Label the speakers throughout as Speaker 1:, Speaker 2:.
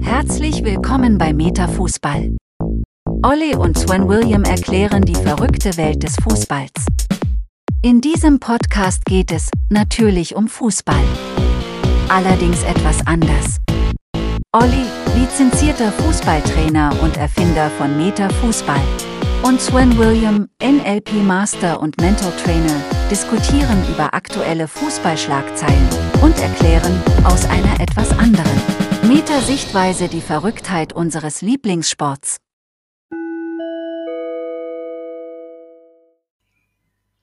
Speaker 1: Herzlich willkommen bei Metafußball. Olli und Sven William erklären die verrückte Welt des Fußballs. In diesem Podcast geht es natürlich um Fußball. Allerdings etwas anders. Olli, lizenzierter Fußballtrainer und Erfinder von Meta Fußball. Und Sven William, NLP Master und Mental Trainer, diskutieren über aktuelle Fußballschlagzeilen und erklären aus einer etwas anderen Meta-Sichtweise die Verrücktheit unseres Lieblingssports.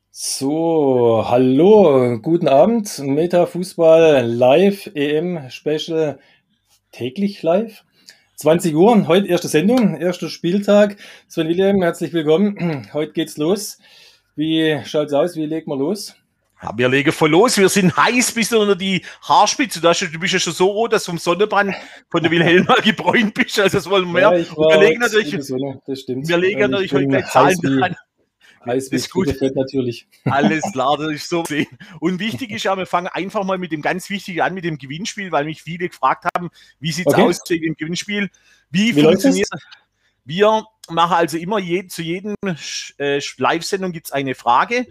Speaker 2: So, hallo, guten Abend. Meta Fußball Live EM Special täglich live. 20 Uhr, heute erste Sendung, erster Spieltag. Sven William, herzlich willkommen. Heute geht's los. Wie schaut's aus? Wie legt man los?
Speaker 3: Ja, wir legen voll los. Wir sind heiß bis unter die Haarspitze. Du, hast, du bist ja schon so rot, dass du vom Sonnenbrand von der Wilhelma gebräunt bist. Also das wollen wir.
Speaker 2: Ja, wir legen natürlich,
Speaker 3: wir legen natürlich heute gleich Zahlen dran.
Speaker 2: Heiß das ist gut. Fett natürlich.
Speaker 3: Alles klar, das ist so sehen. Und wichtig ist ja, wir fangen einfach mal mit dem ganz Wichtigen an, mit dem Gewinnspiel, weil mich viele gefragt haben, wie sieht es okay. aus wegen dem Gewinnspiel? Wie, wie funktioniert es? Wir machen also immer je, zu jedem äh, Live-Sendung gibt es eine Frage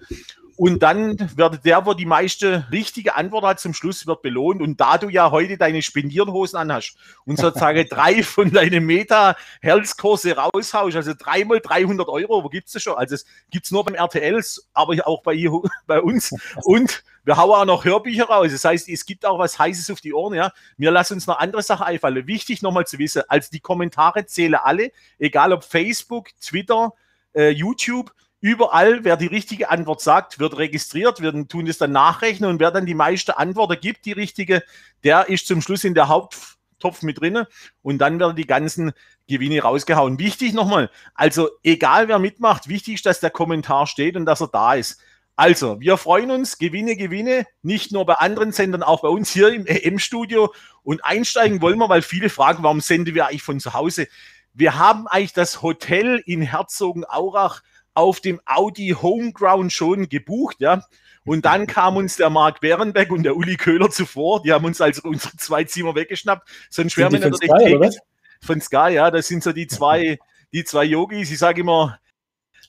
Speaker 3: und dann wird der, wo die meiste richtige Antwort hat, zum Schluss wird belohnt. Und da du ja heute deine Spendierhosen anhast und sozusagen drei von deinen Meta-Health-Kurse raushaust, also dreimal 300 Euro, wo gibt's das schon? Also es gibt's nur beim RTLs, aber auch bei, bei uns. Und wir hauen auch noch Hörbücher raus. Das heißt, es gibt auch was Heißes auf die Ohren, ja. Wir lassen uns noch andere Sachen einfallen. Wichtig nochmal zu wissen, als die Kommentare zählen alle, egal ob Facebook, Twitter, äh, YouTube, Überall, wer die richtige Antwort sagt, wird registriert. Wir tun das dann nachrechnen und wer dann die meiste Antworten gibt, die richtige, der ist zum Schluss in der Haupttopf mit drin und dann werden die ganzen Gewinne rausgehauen. Wichtig nochmal, also egal wer mitmacht, wichtig ist, dass der Kommentar steht und dass er da ist. Also, wir freuen uns, Gewinne, Gewinne, nicht nur bei anderen Sendern, auch bei uns hier im EM-Studio. Und einsteigen wollen wir, weil viele fragen, warum senden wir eigentlich von zu Hause? Wir haben eigentlich das Hotel in Herzogenaurach auf dem Audi Homeground schon gebucht, ja. Und dann kam uns der Marc Bärenbeck und der Uli Köhler zuvor. Die haben uns also unsere zwei Zimmer weggeschnappt. Sonst wären wir natürlich Sky, von Sky, ja. Das sind so die zwei, die zwei Yogis. Ich sage immer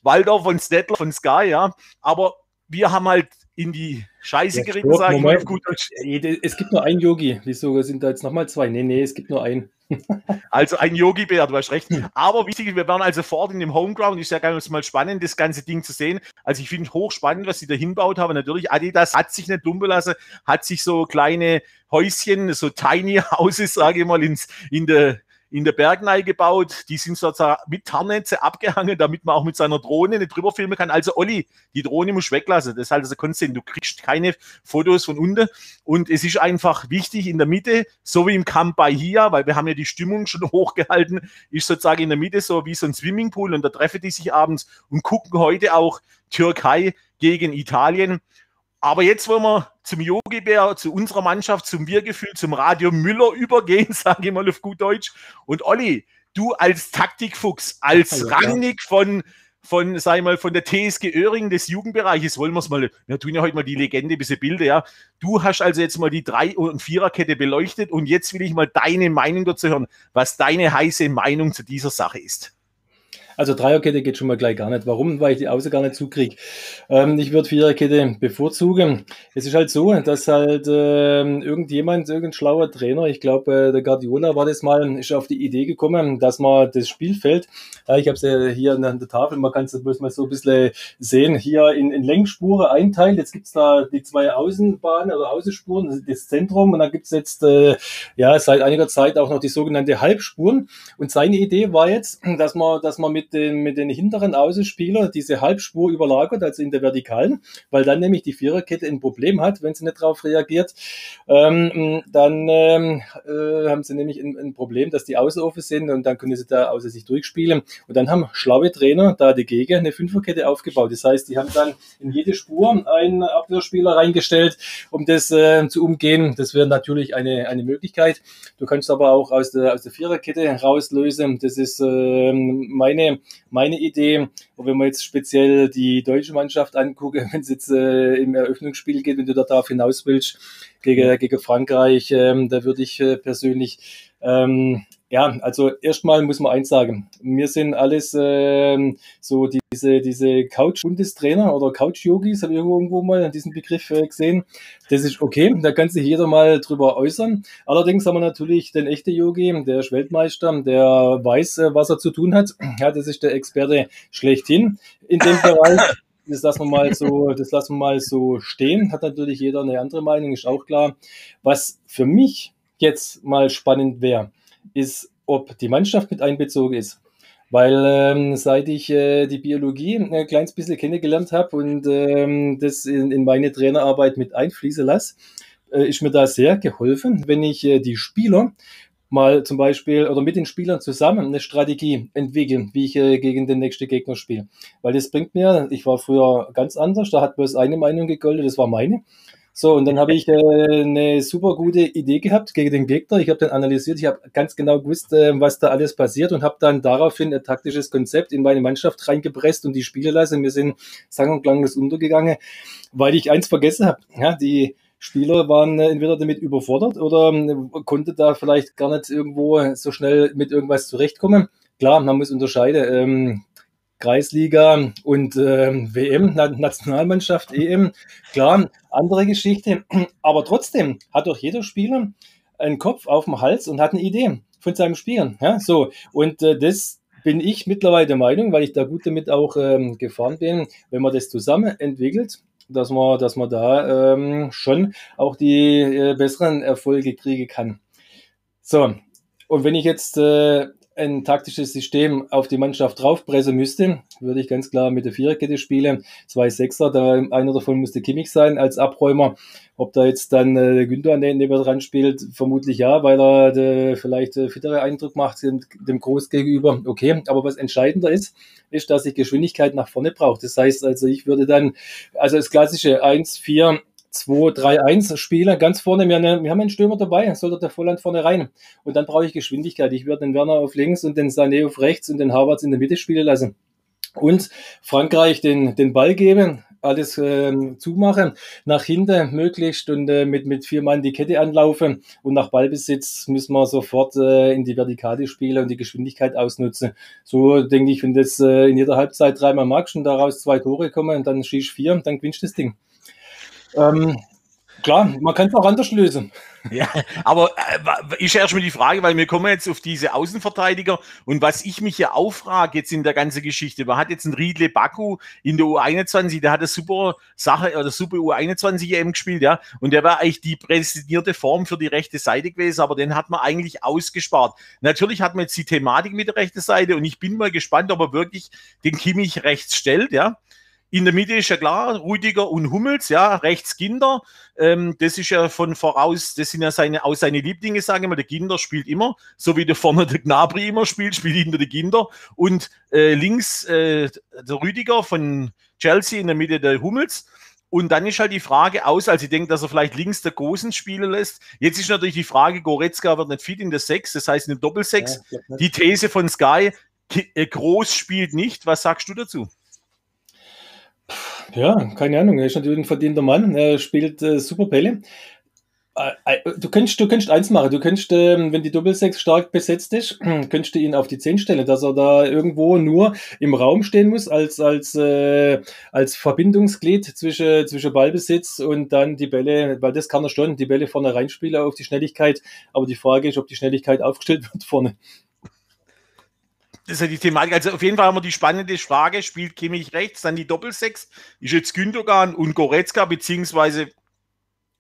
Speaker 3: Waldorf und Stettler von Sky, ja. Aber wir haben halt in die Scheiße ja, geritten, sage ich mal gut.
Speaker 2: Es gibt nur einen Yogi. Wieso sind da jetzt nochmal zwei? Nee, nee, es gibt nur einen.
Speaker 3: Also ein Yogi-Bär, du hast recht. Aber wichtig, wir waren also fort in dem Homeground. Ist ja ganz mal spannend, das ganze Ding zu sehen. Also ich finde hochspannend, was sie da hinbaut haben. Natürlich, Adidas hat sich nicht dumm belassen, hat sich so kleine Häuschen, so Tiny Houses, sage ich mal, ins, in der in der Bergnei gebaut. Die sind sozusagen mit Tarnnetze abgehangen, damit man auch mit seiner Drohne nicht drüber filmen kann. Also Olli, die Drohne muss weglassen. Das ist halt also konstant. Du kriegst keine Fotos von unten. Und es ist einfach wichtig in der Mitte, so wie im Camp Bahia, weil wir haben ja die Stimmung schon hochgehalten, ist sozusagen in der Mitte so wie so ein Swimmingpool und da treffen die sich abends und gucken heute auch Türkei gegen Italien. Aber jetzt wollen wir zum Yogi-Bär, zu unserer Mannschaft, zum Wir-Gefühl, zum Radio Müller übergehen, sage ich mal auf gut Deutsch. Und Olli, du als Taktikfuchs, als ja, Rangnick von, von, sag ich mal, von der TSG Öhring des Jugendbereiches, wollen wir es mal, wir tun ja heute mal die Legende, diese Bilder, ja. Du hast also jetzt mal die Drei- und Viererkette beleuchtet und jetzt will ich mal deine Meinung dazu hören, was deine heiße Meinung zu dieser Sache ist.
Speaker 2: Also Dreierkette geht schon mal gleich gar nicht. Warum? Weil ich die Außen gar nicht zukriege. Ähm, ich würde Viererkette bevorzugen. Es ist halt so, dass halt äh, irgendjemand, irgendein schlauer Trainer, ich glaube, äh, der Guardiola war das mal, ist auf die Idee gekommen, dass man das Spielfeld, äh, ich habe es ja hier an der Tafel, man kann es bloß mal so ein bisschen sehen, hier in, in Längsspuren einteilt. Jetzt gibt's da die zwei Außenbahnen oder Außenspuren, das Zentrum und dann gibt's jetzt äh, ja seit einiger Zeit auch noch die sogenannte Halbspuren. Und seine Idee war jetzt, dass man, dass man mit mit den, mit den hinteren Außenspielern diese Halbspur überlagert, also in der Vertikalen, weil dann nämlich die Viererkette ein Problem hat, wenn sie nicht darauf reagiert. Ähm, dann ähm, äh, haben sie nämlich ein, ein, Problem, dass die Außen offen sind und dann können sie da außer sich durchspielen. Und dann haben schlaue Trainer da dagegen eine Fünferkette aufgebaut. Das heißt, die haben dann in jede Spur einen Abwehrspieler reingestellt, um das äh, zu umgehen. Das wäre natürlich eine, eine Möglichkeit. Du kannst aber auch aus der, aus der Viererkette rauslösen. Das ist äh, meine meine, Idee. Und wenn man jetzt speziell die deutsche Mannschaft angucke, wenn es jetzt äh, im Eröffnungsspiel geht, wenn du da darauf hinaus willst, gegen, gegen Frankreich, ähm, da würde ich äh, persönlich ähm, Ja, also erstmal muss man eins sagen. Wir sind alles äh, so diese, diese Couch-Bundestrainer oder Couch-Yogis, habe ich irgendwo mal diesen Begriff äh, gesehen. Das ist okay, da kann sich jeder mal drüber äußern. Allerdings haben wir natürlich den echten Yogi, der ist Weltmeister, der weiß, äh, was er zu tun hat. Ja, das ist der Experte schlechthin in dem Bereich. Das lassen wir mal so, das lassen wir mal so stehen. Hat natürlich jeder eine andere Meinung, ist auch klar. Was für mich jetzt mal spannend wäre, ist, ob die Mannschaft mit einbezogen ist. Weil ähm, seit ich äh, die Biologie ein kleines bisschen kennengelernt habe und ähm, das in, in meine Trainerarbeit mit einfließen lasse, äh, ist mir da sehr geholfen, wenn ich äh, die Spieler mal zum Beispiel oder mit den Spielern zusammen eine Strategie entwickeln, wie ich äh, gegen den nächsten Gegner spiele. Weil das bringt mir, ich war früher ganz anders, da hat bloß eine Meinung gegolten, das war meine. So, und dann habe ich äh, eine super gute Idee gehabt gegen den Gegner. Ich habe dann analysiert, ich habe ganz genau gewusst, äh, was da alles passiert und habe dann daraufhin ein taktisches Konzept in meine Mannschaft reingepresst und die Spiele lassen. Wir sind sang- und klanglos untergegangen, weil ich eins vergessen habe. Ja, die Spieler waren äh, entweder damit überfordert oder ähm, konnte da vielleicht gar nicht irgendwo so schnell mit irgendwas zurechtkommen. Klar, man muss unterscheiden. Ähm, Kreisliga und äh, WM, Nationalmannschaft, EM, klar, andere Geschichte. Aber trotzdem hat doch jeder Spieler einen Kopf auf dem Hals und hat eine Idee von seinem Spielen. Ja, so. Und äh, das bin ich mittlerweile der Meinung, weil ich da gut damit auch ähm, gefahren bin, wenn man das zusammen entwickelt, dass man, dass man da ähm, schon auch die äh, besseren Erfolge kriegen kann. So, und wenn ich jetzt äh, ein taktisches System auf die Mannschaft draufpressen müsste, würde ich ganz klar mit der Viererkette spielen. Zwei Sechser, da einer davon müsste Kimmich sein als Abräumer. Ob da jetzt dann äh, Günther neben dran spielt, vermutlich ja, weil er de, vielleicht äh, fittere Eindruck macht dem, dem Groß gegenüber. Okay, aber was entscheidender ist, ist, dass ich Geschwindigkeit nach vorne brauche. Das heißt also, ich würde dann, also das klassische 1, 4, 2-3-1 Spieler ganz vorne. Wir, haben einen Stürmer dabei, sollte der Volland vorne rein. Und dann brauche ich Geschwindigkeit. Ich würde den Werner auf links und den Sané auf rechts und den Havertz in der Mitte spielen lassen. Und Frankreich den, den Ball geben, alles ähm, zumachen, nach hinten möglichst und äh, mit, mit vier Mann die Kette anlaufen und nach Ballbesitz müssen wir sofort äh, in die Vertikale spielen und die Geschwindigkeit ausnutzen. So denke ich, wenn das äh, in jeder Halbzeit dreimal magst und daraus zwei Tore kommen und dann schießt vier, dann gewinnst du das Ding. Ähm, klar, man kann es auch anders lösen.
Speaker 3: Ja, aber äh, ist erstmal die Frage, weil wir kommen jetzt auf diese Außenverteidiger und was ich mich ja auffrage jetzt in der ganzen Geschichte, man hat jetzt einen Riedle Baku in der U21, der hat eine super Sache oder super U21 EM gespielt, ja, und der war eigentlich die prädestinierte Form für die rechte Seite gewesen, aber den hat man eigentlich ausgespart. Natürlich hat man jetzt die Thematik mit der rechten Seite und ich bin mal gespannt, ob er wirklich den Kimmich rechts stellt, ja. In der Mitte ist ja klar, Rüdiger und Hummels, ja, rechts Ginder. Ähm, das ist ja von voraus, das sind ja seine, auch seine Lieblinge, sagen wir mal. Der Ginder spielt immer, so wie der vorne der Gnabry immer spielt, spielt hinter der Ginder. Und äh, links äh, der Rüdiger von Chelsea, in der Mitte der Hummels. Und dann ist halt die Frage aus, als ich denke, dass er vielleicht links der Großen spielen lässt. Jetzt ist natürlich die Frage, Goretzka wird nicht fit in der Sechs, das heißt in der Doppelsechs. Ja, die These von Sky, äh, Groß spielt nicht. Was sagst du dazu?
Speaker 2: Ja, keine Ahnung. Er ist natürlich ein verdienter Mann. Er spielt äh, super Bälle. Äh, äh, du könntest, du könntest eins machen. Du könntest, ähm, wenn die Doppelsechs stark besetzt ist, könntest du ihn auf die 10 stellen, dass er da irgendwo nur im Raum stehen muss, als, als, äh, als Verbindungsglied zwischen, zwischen Ballbesitz und dann die Bälle, weil das kann er schon, die Bälle vorne reinspielen auf die Schnelligkeit. Aber die Frage ist, ob die Schnelligkeit aufgestellt wird vorne.
Speaker 3: Das ist ja die Thematik. Also auf jeden Fall haben wir die spannende Frage, spielt Kimmich rechts, dann die Doppelsechs, ist jetzt Gündogan und Goretzka, beziehungsweise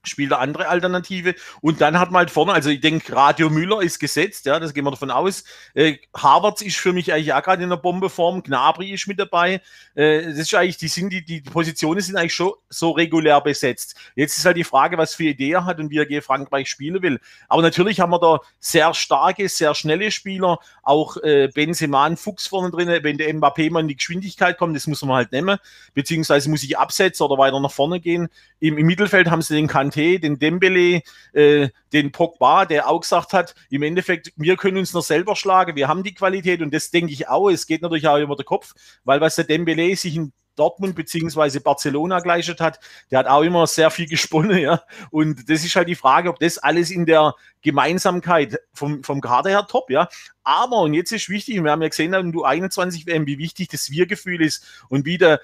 Speaker 3: spielt eine andere Alternative. Und dann hat man halt vorne, also ich denke, Radio Müller ist gesetzt, ja, das gehen wir davon aus. Äh, Harvards ist für mich eigentlich auch gerade in der Bombeform, Gnabry ist mit dabei. Äh, das ist eigentlich, die sind, die, die Positionen sind eigentlich schon so regulär besetzt. Jetzt ist halt die Frage, was für Idee er hat und wie er gegen Frankreich spielen will. Aber natürlich haben wir da sehr starke, sehr schnelle Spieler, auch äh, Benzema, ein Fuchs vorne drin, wenn der Mbappé mal in die Geschwindigkeit kommt, das muss man halt nehmen, beziehungsweise muss ich absetzen oder weiter nach vorne gehen. Im, im Mittelfeld haben sie den Kanté Kanté, den Dembele, äh, den Pogba, der auch gesagt hat, im Endeffekt, wir können uns noch selber schlagen, wir haben die Qualität und das denke ich auch. Es geht natürlich auch über den Kopf, weil was der Dembele sich in Dortmund beziehungsweise Barcelona geleistet hat, der hat auch immer sehr viel gesponnen, ja. Und das ist halt die Frage, ob das alles in der Gemeinsamkeit vom, vom Kader her top, ja. Aber, und jetzt ist wichtig, wir haben ja gesehen, du 21 WM, wie wichtig das Wir-Gefühl ist und wie der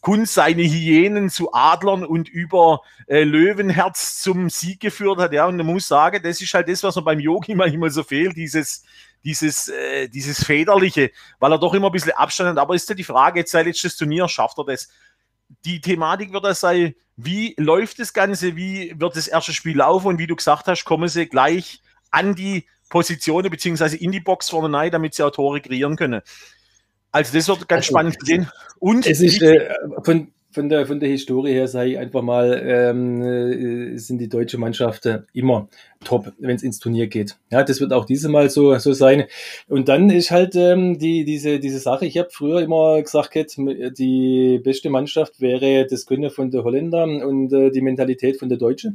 Speaker 3: Kunst seine Hyänen zu Adlern und über äh, Löwenherz zum Sieg geführt hat. Ja, und man muss sagen, das ist halt das, was mir beim Yogi manchmal so fehlt, dieses, dieses, äh, dieses Federliche, weil er doch immer ein bisschen Abstand hat. Aber ist ja die Frage, jetzt sein letztes Turnier, schafft er das? Die Thematik wird das sein, wie läuft das Ganze, wie wird das erste Spiel laufen und wie du gesagt hast, kommen sie gleich an die Positionen beziehungsweise in die Box vorne rein, damit sie auch kreieren können. Also das wird ganz also, spannend zu sehen.
Speaker 2: Und es ist äh, von, von, der, von der Historie her, sage ich einfach mal, ähm, äh, sind die deutsche Mannschaften immer top, wenn es ins Turnier geht. Ja, das wird auch dieses Mal so, so sein. Und dann ist halt ähm, die, diese, diese Sache, ich habe früher immer gesagt, die beste Mannschaft wäre das Können von der Holländer und äh, die Mentalität von der Deutsche.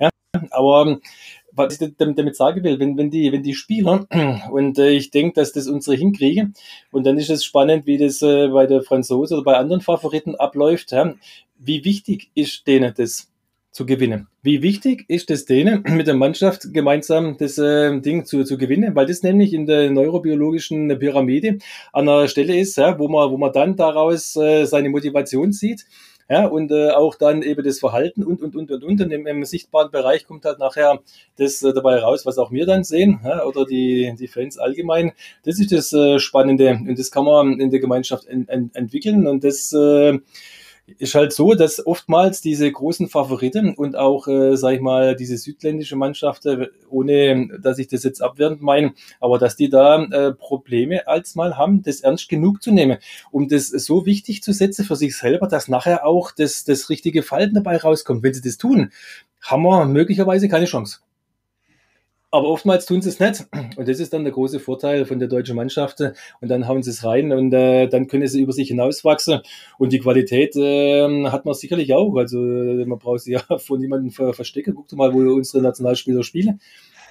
Speaker 2: Ja, aber was ich damit sagen will, wenn, wenn, die, wenn die Spieler, und äh, ich denke, dass das unsere hinkriegen, und dann ist es spannend, wie das äh, bei der Franzose oder bei anderen Favoriten abläuft, ja, wie wichtig ist denen das zu gewinnen? Wie wichtig ist es denen, mit der Mannschaft gemeinsam das äh, Ding zu, zu gewinnen? Weil das nämlich in der neurobiologischen Pyramide an einer Stelle ist, ja, wo, man, wo man dann daraus äh, seine Motivation sieht ja, und äh, auch dann eben das Verhalten und, und, und, und, und. Und im, im sichtbaren Bereich kommt halt nachher das äh, dabei raus, was auch wir dann sehen, ja, oder die, die Fans allgemein. Das ist das äh, Spannende und das kann man in der Gemeinschaft en, en, entwickeln und das äh, ist halt so, dass oftmals diese großen Favoriten und auch, äh, sag ich mal, diese südländische Mannschaft, ohne dass ich das jetzt abwertend meine, aber dass die da äh, Probleme als mal haben, das ernst genug zu nehmen, um das so wichtig zu setzen für sich selber, dass nachher auch das, das richtige Falten dabei rauskommt. Wenn sie das tun, haben wir möglicherweise keine Chance. Aber oftmals tun sie es nicht. Und das ist dann der große Vorteil von der deutschen Mannschaft. Und dann hauen sie es rein und äh, dann können sie über sich hinauswachsen. Und die Qualität äh, hat man sicherlich auch. Also man braucht sie ja von niemandem ver verstecken. Guckt mal, wo unsere Nationalspieler spielen.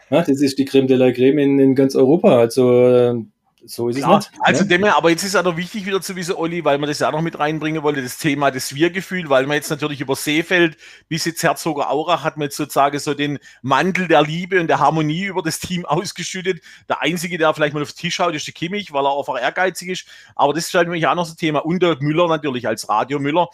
Speaker 2: Ja, das ist die Creme de la Creme in, in ganz Europa. Also äh, so ist Klar, es nicht.
Speaker 3: Also, ne? dem, aber jetzt ist ja noch wichtig wieder zu wissen, Olli, weil man das ja auch noch mit reinbringen wollte, das Thema des Wir-Gefühl, weil man jetzt natürlich über Seefeld bis jetzt Herzoger Aurach hat man jetzt sozusagen so den Mantel der Liebe und der Harmonie über das Team ausgeschüttet. Der Einzige, der vielleicht mal auf den Tisch haut, ist der Kimmich, weil er einfach ehrgeizig ist. Aber das ist halt nämlich auch noch so ein Thema. Und der Müller natürlich als Radio Müller.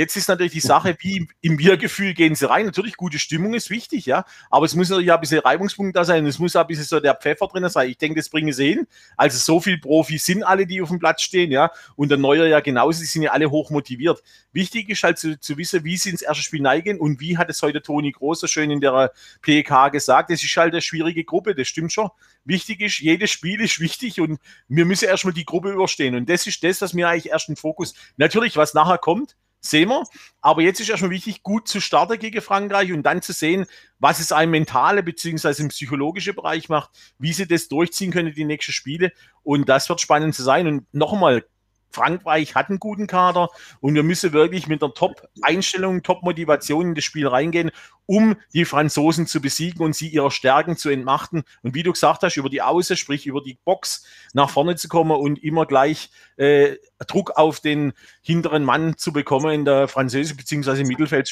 Speaker 3: Jetzt ist natürlich die Sache, wie im Wir-Gefühl gehen sie rein. Natürlich, gute Stimmung ist wichtig, ja. Aber es muss natürlich auch ein bisschen Reibungspunkt da sein. Es muss auch ein bisschen so der Pfeffer drin sein. Ich denke, das bringen sie hin. Also so viel Profis sind alle, die auf dem Platz stehen, ja. Und der Neuer ja genauso, die sind ja alle hoch motiviert. Wichtig ist halt zu, zu wissen, wie sie ins erste Spiel neigen und wie hat es heute Toni Groß so schön in der PK gesagt. Das ist halt eine schwierige Gruppe, das stimmt schon. Wichtig ist, jedes Spiel ist wichtig und wir müssen erstmal die Gruppe überstehen. Und das ist das, was mir eigentlich erst im Fokus, natürlich, was nachher kommt, sehen wir. Aber jetzt ist erstmal wichtig, gut zu starten gegen Frankreich und dann zu sehen, was es ein mentale bzw. im psychologischen Bereich macht, wie sie das durchziehen können, die nächsten Spiele. Und das wird spannend zu sein. Und nochmal, Frankreich hat einen guten Kader und wir müssen wirklich mit einer Top-Einstellung, Top-Motivation in das Spiel reingehen, um die Franzosen zu besiegen und sie ihrer Stärken zu entmachten. Und wie du gesagt hast, über die Außen, sprich über die Box nach vorne zu kommen und immer gleich äh, Druck auf den hinteren Mann zu bekommen in der französischen bzw. Mittelfeld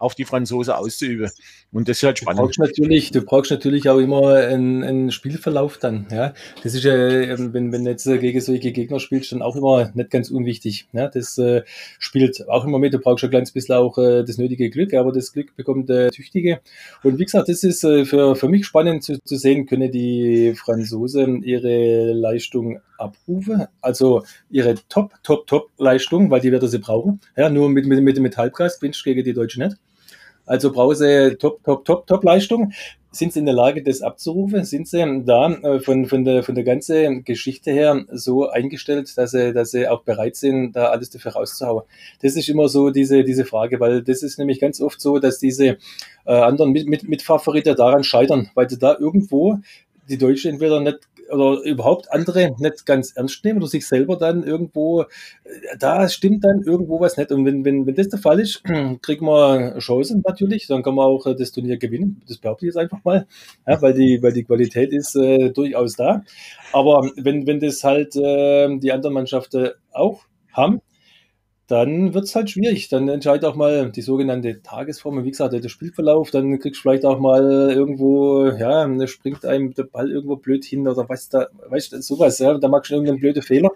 Speaker 3: auf die Franzosen auszuüben. Und das ist halt spannend.
Speaker 2: Du brauchst natürlich, du brauchst natürlich auch immer einen, einen Spielverlauf dann. Ja, das ist ja, ähm, wenn wenn jetzt gegen solche Gegner spielst, dann auch immer nicht ganz unwichtig. Ja, das äh, spielt auch immer mit. Du brauchst schon ein kleines bisschen auch äh, das nötige Glück, aber das Glück bekommt der Tüchtige. Und wie gesagt, das ist äh, für für mich spannend zu, zu sehen, können die Franzosen ihre Leistung abrufen, also ihre Top, Top, Top Leistung, weil die werden sie brauchen. Ja, nur mit mit mit dem Metallpreis gewinnst gegen die Deutschen nicht. Also Brause Top, Top, Top, Top Leistung. Sind sie in der Lage, das abzurufen? Sind sie da äh, von, von, der, von der ganzen Geschichte her so eingestellt, dass sie, dass sie auch bereit sind, da alles dafür rauszuhauen? Das ist immer so diese, diese Frage, weil das ist nämlich ganz oft so, dass diese äh, anderen mit, mit, daran scheitern, weil sie da irgendwo die Deutsche entweder nicht oder überhaupt andere nicht ganz ernst nehmen oder sich selber dann irgendwo, da stimmt dann irgendwo was nicht. Und wenn, wenn, wenn das der Fall ist, kriegen wir Chancen natürlich, dann kann man auch äh, das Turnier gewinnen. Das behaupte ich jetzt einfach mal, ja, weil, die, weil die Qualität ist äh, durchaus da. Aber wenn, wenn das halt äh, die anderen Mannschaften auch haben, dann wird es halt schwierig. Dann entscheidet auch mal die sogenannte Tagesform, wie gesagt, der Spielverlauf, dann kriegst du vielleicht auch mal irgendwo, ja, da springt einem der Ball irgendwo blöd hin oder was da, weißt du, sowas, ja, da magst du irgendeinen blöden Fehler.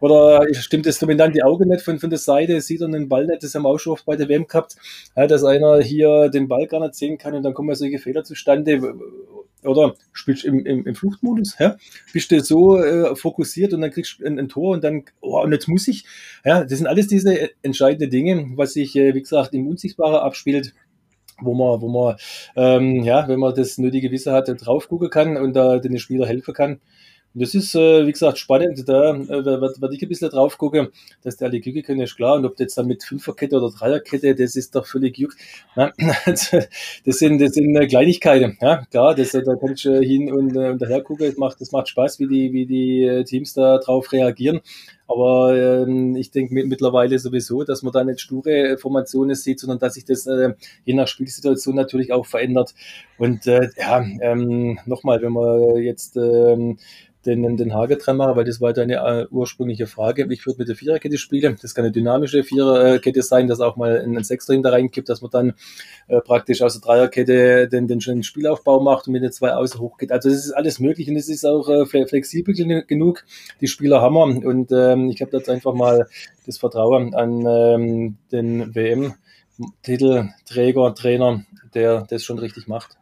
Speaker 2: Oder stimmt das dominante Auge nicht von, von der Seite, sieht er den Ball nicht, das haben wir auch schon oft bei der WM gehabt, ja, dass einer hier den Ball gar nicht sehen kann und dann kommen solche Fehler zustande. Oder spielst im, im, im Fluchtmodus, ja? bist du so äh, fokussiert und dann kriegst du ein, ein, Tor und dann, oh, und jetzt muss ich. Ja, das sind alles diese entscheidenden Dinge, was sich, äh, wie gesagt, im Unsichtbaren abspielt wo man, wo man, ähm, ja, wenn man das nötige Wissen hat, drauf gucken kann und da den Spieler helfen kann. Und das ist, äh, wie gesagt, spannend. Da äh, werde ich ein bisschen drauf gucken, dass die alle Küche können, ist klar. Und ob jetzt dann mit Fünferkette oder Dreierkette, das ist doch völlig juckt. Das sind, das sind äh, Kleinigkeiten. Ja, klar, das, da kannst du hin und, und daher gucken. Das macht, das macht Spaß, wie die, wie die Teams da drauf reagieren. Aber ähm, ich denke mittlerweile sowieso, dass man da nicht sture Formationen sieht, sondern dass sich das äh, je nach Spielsituation natürlich auch verändert. Und äh, ja, ähm, nochmal, wenn man jetzt ähm, den, den Hage dran machen, weil das war deine äh, ursprüngliche Frage. Ich würde mit der Viererkette spielen. Das kann eine dynamische Viererkette sein, dass auch mal ein Sechster hinter reinkippt, dass man dann äh, praktisch aus der Dreierkette den, den schönen Spielaufbau macht und mit den zwei Außen hochgeht. Also das ist alles möglich und es ist auch äh, flexibel genug. Die Spieler haben wir und ähm, ich habe jetzt einfach mal das Vertrauen an ähm, den WM-Titelträger, Trainer, der das schon richtig macht.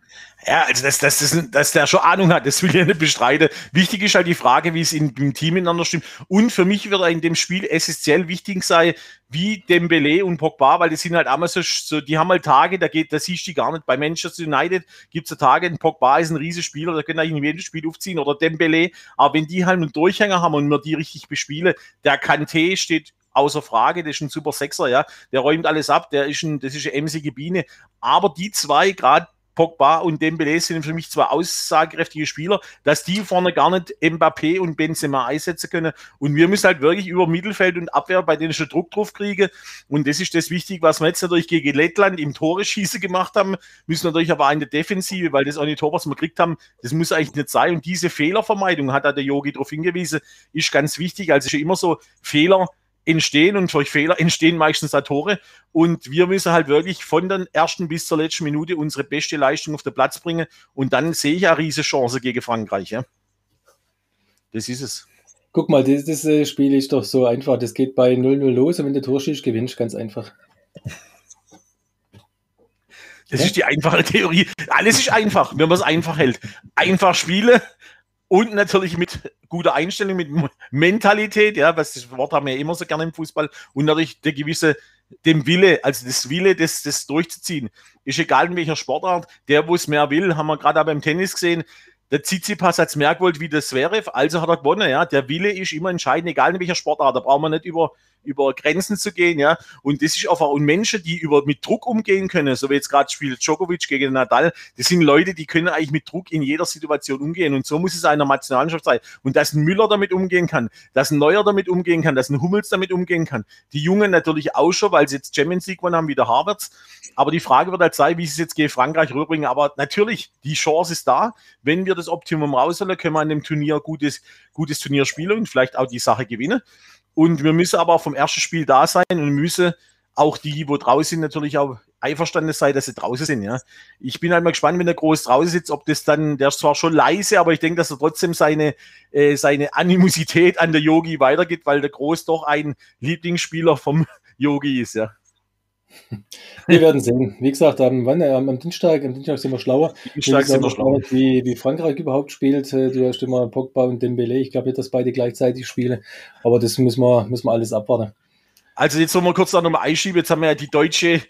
Speaker 3: Ja, also dass, dass, dass, dass der schon Ahnung hat, das will ich nicht bestreiten. Wichtig ist halt die Frage, wie es in, im Team miteinander stimmt. Und für mich wird in dem Spiel essentiell wichtig sein, wie Dembele und Pogba, weil die sind halt einmal so, so die haben halt Tage, da geht, da siehst du die gar nicht. Bei Manchester United gibt es ja Tage, ein Pogba ist ein Riesenspieler, da können eigentlich in jedem Spiel aufziehen oder Dembele. Aber wenn die halt einen Durchhänger haben und wir die richtig bespielen, der Kanté steht außer Frage, das ist ein super Sechser, ja, der räumt alles ab, der ist ein, das ist eine emsige Biene. Aber die zwei, gerade Pogba und Dembele sind für mich zwei aussagekräftige Spieler, dass die vorne gar nicht Mbappé und Benzema einsetzen können. Und wir müssen halt wirklich über Mittelfeld und Abwehr bei denen schon Druck drauf kriegen. Und das ist das Wichtige, was wir jetzt natürlich gegen Lettland im Tore schießen gemacht haben, müssen natürlich aber in der Defensive, weil das auch nicht Tor, was wir gekriegt haben, das muss eigentlich nicht sein. Und diese Fehlervermeidung hat da der Yogi darauf hingewiesen, ist ganz wichtig. Also ist immer so Fehler entstehen und durch Fehler entstehen meistens da Tore. Und wir müssen halt wirklich von der ersten bis zur letzten Minute unsere beste Leistung auf den Platz bringen. Und dann sehe ich eine riesige Chance gegen Frankreich. Ja? Das ist es.
Speaker 2: Guck mal, das, äh, Spiel ist doch so einfach. Das geht bei 0-0 los und wenn der Tor schießt, gewinnst ganz einfach.
Speaker 3: Das ja? ist die einfache Theorie. Alles ist einfach, wenn man es einfach hält. Einfach spielen, und natürlich mit guter Einstellung, mit Mentalität, ja, was das Wort haben wir ja immer so gerne im Fußball. Und natürlich der gewisse, dem Wille, also das Wille, das, das durchzuziehen. Ist egal in welcher Sportart, der, wo es mehr will, haben wir gerade auch beim Tennis gesehen, der Tsitsipas hat es mehr gewollt wie das Zverev, also hat er gewonnen, ja. Der Wille ist immer entscheidend, egal in welcher Sportart. Da brauchen wir nicht über, über Grenzen zu gehen, ja. Und das ist einfach, und Menschen, die über, mit Druck umgehen können, so wie jetzt gerade spielt Djokovic gegen Nadal, das sind Leute, die können eigentlich mit Druck in jeder Situation umgehen. Und so muss es einer Nationalmannschaft sein. Und dass ein Müller damit umgehen kann, dass ein Neuer damit umgehen kann, dass ein Hummels damit umgehen kann. Die Jungen natürlich auch schon, weil sie jetzt Champions League gewonnen haben, wie der Harvards. Aber die Frage wird halt sein, wie sie es jetzt gegen Frankreich rüberbringen. Aber natürlich, die Chance ist da. Wenn wir das Optimum rausholen, können wir an dem Turnier gutes, gutes Turnier spielen und vielleicht auch die Sache gewinnen. Und wir müssen aber vom ersten Spiel da sein und müssen auch die, wo draußen sind, natürlich auch einverstanden sein, dass sie draußen sind. Ja. Ich bin halt mal gespannt, wenn der Groß draußen sitzt, ob das dann, der ist zwar schon leise, aber ich denke, dass er trotzdem seine, äh, seine Animosität an der Yogi weitergeht, weil der Groß doch ein Lieblingsspieler vom Yogi ist. Ja.
Speaker 2: Wir werden sehen. Wie gesagt, am, wann, am, am Dienstag, am Dienstag sind wir schlauer. Dienstag sind wir schlauer. Wie, wie Frankreich überhaupt spielt. Äh, du hast immer Pogba und Dembele. Ich glaube nicht, dass beide gleichzeitig spielen. Aber das müssen wir, müssen wir alles abwarten.
Speaker 3: Also jetzt wir kurz noch mal einschieben. Jetzt haben wir ja die deutsche,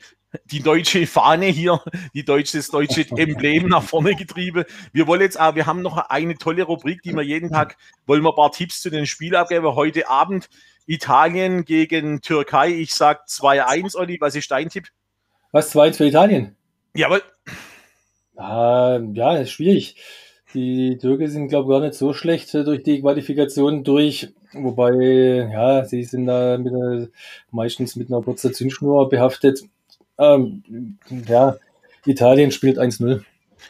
Speaker 3: die deutsche Fahne hier, die deutsche, das deutsche Emblem nach vorne getrieben. Wir wollen jetzt auch, wir haben noch eine tolle Rubrik, die wir jeden Tag, wollen wir ein paar Tipps zu den Spielen abgeben. Heute Abend Italien gegen Türkei. Ich sag 2-1, Olli. Was ist dein Tipp?
Speaker 2: Was, 2-1 für Italien?
Speaker 3: Jawohl.
Speaker 2: Ah, ja, ist schwierig. Die Türken sind, glaube ich, gar nicht so schlecht durch die Qualifikation durch. Wobei, ja, sie sind da mit einer, meistens mit einer kurzen Zündschnur behaftet. Ähm, ja, Italien spielt 1-0.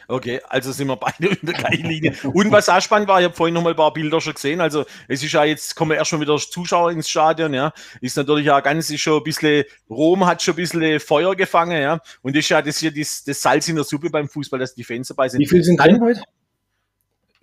Speaker 3: Okay, also sind wir beide in der gleichen Linie. Und was auch spannend war, ich habe vorhin noch mal ein paar Bilder schon gesehen. Also es ist ja jetzt, kommen erst schon wieder Zuschauer ins Stadion, ja. Ist natürlich ja ganz, ist schon ein bisschen, Rom hat schon ein bisschen Feuer gefangen, ja. Und ist ja das hier das, das Salz in der Suppe beim Fußball, dass die Fans dabei sind.
Speaker 2: Wie viel sind drin heute?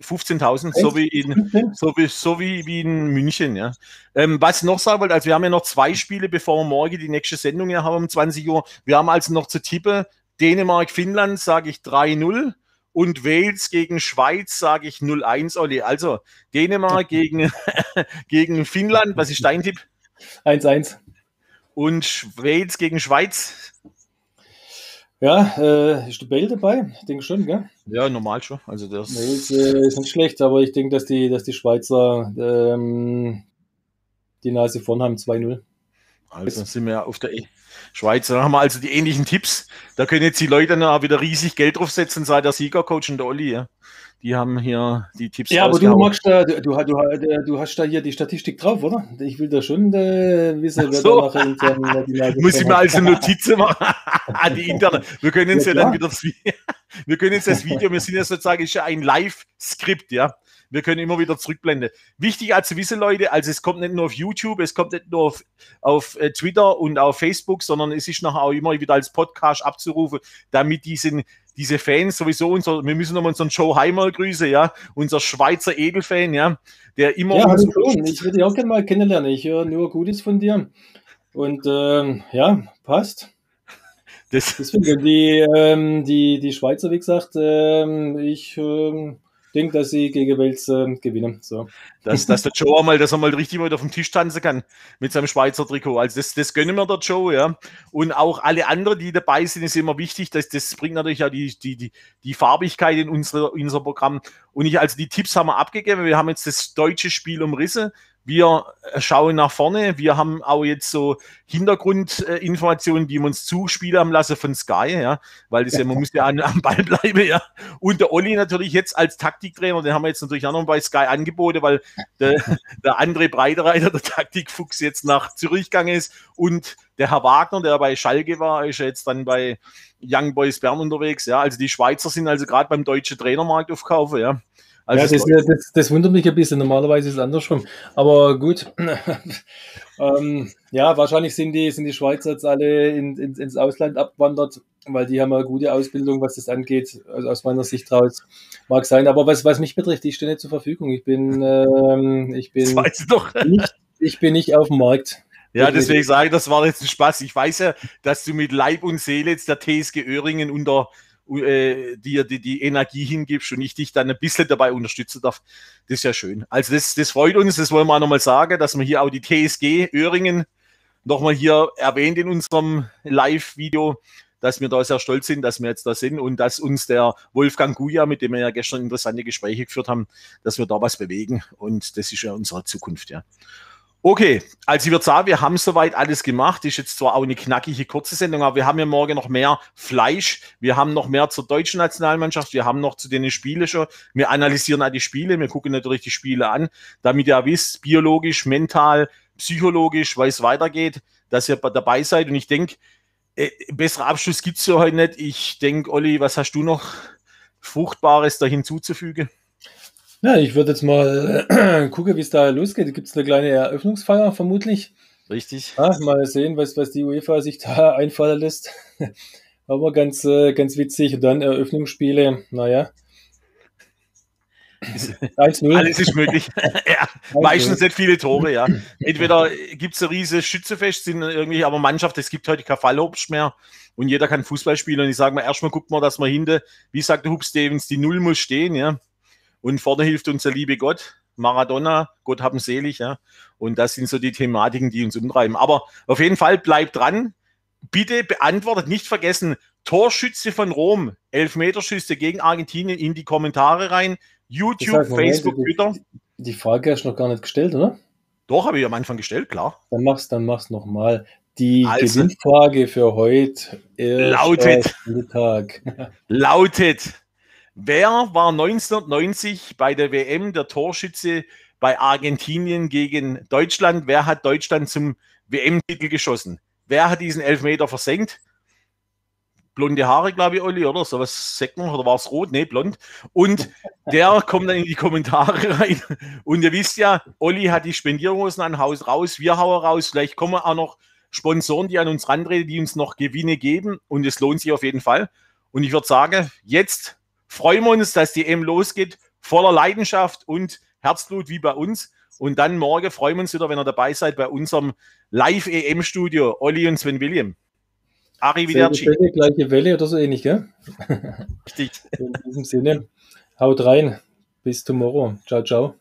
Speaker 3: 15.000, so wie in, so wie, so wie, wie in München, ja. Ähm, was ich noch sagen wollte, also wir haben ja noch zwei Spiele, bevor wir morgen die nächste Sendung haben um 20 Uhr. Wir haben also noch zu tippen, Dänemark, Finnland sage ich 3-0 und Wales gegen Schweiz sage ich 0-1, Olli. Also Dänemark gegen, gegen Finnland, was ist dein Tipp?
Speaker 2: 1-1.
Speaker 3: Und Wales gegen Schweiz?
Speaker 2: Ja, äh, ist der Bale dabei? Ich denke schon, gell?
Speaker 3: Ja, normal schon. Also das
Speaker 2: Wales äh, ist nicht schlecht, aber ich denke, dass die, dass die Schweizer ähm, die Nase vorn haben, 2-0.
Speaker 3: Also sind wir auf der e Schweiz. Da haben wir also die ähnlichen Tipps. Da können jetzt die Leute dann wieder riesig Geld draufsetzen, sei der Siegercoach und der Olli. Ja. Die haben hier die Tipps.
Speaker 2: Ja, aber du magst da, du, du, du, hast da hier die Statistik drauf, oder? Ich will da schon äh, wissen, wer
Speaker 3: so. da nachher Muss ich mir also Notizen machen die interne. Wir können uns ja, ja dann wieder wir können jetzt das Video, wir sind ja sozusagen ist ja ein Live-Skript, ja. Wir können immer wieder zurückblenden. Wichtig als zu wissen, Leute, also es kommt nicht nur auf YouTube, es kommt nicht nur auf, auf äh, Twitter und auf Facebook, sondern es ist nachher auch immer wieder als Podcast abzurufen, damit diesen, diese Fans sowieso unser, wir müssen nochmal unseren Joe Heimer grüßen, ja, unser Schweizer Edelfan, ja, der immer.
Speaker 2: Ja, hallo. Ich würde dich auch gerne mal kennenlernen. Ich höre nur Gutes von dir. Und ähm, ja, passt. Das Deswegen, die, ähm, die, die Schweizer, wie gesagt, ähm, ich ähm, denke, dass sie gegen Wales äh, gewinnen. So.
Speaker 3: Dass, dass der Joe auch mal, dass er mal richtig mal auf dem Tisch tanzen kann mit seinem Schweizer Trikot. Also das, das gönnen wir der Joe, ja. Und auch alle anderen, die dabei sind, ist immer wichtig. Das, das bringt natürlich ja die, die, die, die Farbigkeit in unser, in unser Programm. Und ich, also die Tipps haben wir abgegeben. Wir haben jetzt das deutsche Spiel umrissen. Wir schauen nach vorne. Wir haben auch jetzt so Hintergrundinformationen, die wir uns zuspielen haben lassen von Sky, ja, weil das ja, man muss ja an, am Ball bleiben, ja. Und der Olli natürlich jetzt als Taktiktrainer, den haben wir jetzt natürlich auch noch bei Sky angeboten, weil der, der andere Breitereiter, der Taktikfuchs, jetzt nach Zürich gegangen ist und der Herr Wagner, der bei Schalke war, ist jetzt dann bei Young Boys Bern unterwegs, ja. Also die Schweizer sind also gerade beim deutschen Trainermarkt aufkaufen, ja.
Speaker 2: Also ja, das, das, das, wundert mich ein bisschen. Normalerweise ist es andersrum. Aber gut. ähm, ja, wahrscheinlich sind die, sind die Schweizer jetzt alle in, in, ins Ausland abgewandert, weil die haben eine gute Ausbildung, was das angeht. Also aus meiner Sicht raus. Mag sein. Aber was, was mich betrifft, ich stehe nicht zur Verfügung. Ich bin, ähm, ich bin, nicht, ich bin nicht auf dem Markt.
Speaker 3: Ja, deswegen sage ich, das war jetzt ein Spaß. Ich weiß ja, dass du mit Leib und Seele jetzt der TSG Öhringen unter äh, dir die, die Energie hingibst und ich dich dann ein bisschen dabei unterstützen darf. Das ist ja schön. Also das, das freut uns, das wollen wir auch nochmal sagen, dass wir hier auch die TSG Öhringen nochmal hier erwähnt in unserem Live-Video, dass wir da sehr stolz sind, dass wir jetzt da sind und dass uns der Wolfgang Guja, mit dem wir ja gestern interessante Gespräche geführt haben, dass wir da was bewegen und das ist ja unsere Zukunft, ja. Okay, also ich würde sagen, wir haben soweit alles gemacht. Ist jetzt zwar auch eine knackige kurze Sendung, aber wir haben ja morgen noch mehr Fleisch. Wir haben noch mehr zur deutschen Nationalmannschaft. Wir haben noch zu den Spielen schon. Wir analysieren auch die Spiele. Wir gucken natürlich die Spiele an, damit ihr wisst, biologisch, mental, psychologisch, weil es weitergeht, dass ihr dabei seid. Und ich denke, äh, besseren Abschluss gibt es ja heute nicht. Ich denke, Olli, was hast du noch Fruchtbares da hinzuzufügen?
Speaker 2: Ja, ich würde jetzt mal äh, gucken, wie es da losgeht. Gibt es eine kleine Eröffnungsfeier vermutlich?
Speaker 3: Richtig.
Speaker 2: Ja, mal sehen, was, was die UEFA sich da einfallen lässt. Aber ganz, äh, ganz witzig. Und dann Eröffnungsspiele, naja.
Speaker 3: 1-0. Alles ist möglich. ja, meistens nicht viele Tore, ja. Entweder gibt es ein riesiges Schützefest, sind irgendwie, aber Mannschaft, es gibt heute kein Fallobst mehr und jeder kann Fußball spielen. Und ich sage mal, erstmal guckt man, dass man hinter, wie sagt der Hub Stevens, die Null muss stehen, ja. Und vorne hilft uns der liebe Gott, Maradona, Gott haben selig, ja. Und das sind so die Thematiken, die uns umtreiben. Aber auf jeden Fall bleibt dran. Bitte beantwortet, nicht vergessen, Torschütze von Rom, Elfmeterschüsse gegen Argentinien in die Kommentare rein. YouTube, heißt, Facebook,
Speaker 2: die, Twitter. Die Frage hast du noch gar nicht gestellt, oder?
Speaker 3: Doch, habe ich am Anfang gestellt, klar.
Speaker 2: Dann mach's, dann mach's nochmal. Die also, Gewinnfrage für heute
Speaker 3: lautet, lautet Wer war 1990 bei der WM der Torschütze bei Argentinien gegen Deutschland? Wer hat Deutschland zum WM-Titel geschossen? Wer hat diesen Elfmeter versenkt? blonde Haare, glaube ich, Olli, oder? So was sagt man, oder war es rot? Nee, blond. Und der kommt dann in die Kommentare rein. Und ihr wisst ja, Olli hat die Spendierhosen an Haus raus, wir hauen raus. Vielleicht kommen auch noch Sponsoren, die an uns rantreten, die uns noch Gewinne geben. Und es lohnt sich auf jeden Fall. Und ich würde sagen, jetzt freuen wir uns, dass die M losgeht, voller Leidenschaft und Herzblut wie bei uns. Und dann morgen freuen wir uns wieder, wenn ihr dabei seid bei unserem Live-EM-Studio, Olli und Sven William.
Speaker 2: Arrivederci. Welle, gleiche Welle oder so ähnlich, gell? Richtig. In diesem Sinne, haut rein. Bis tomorrow. Ciao, ciao.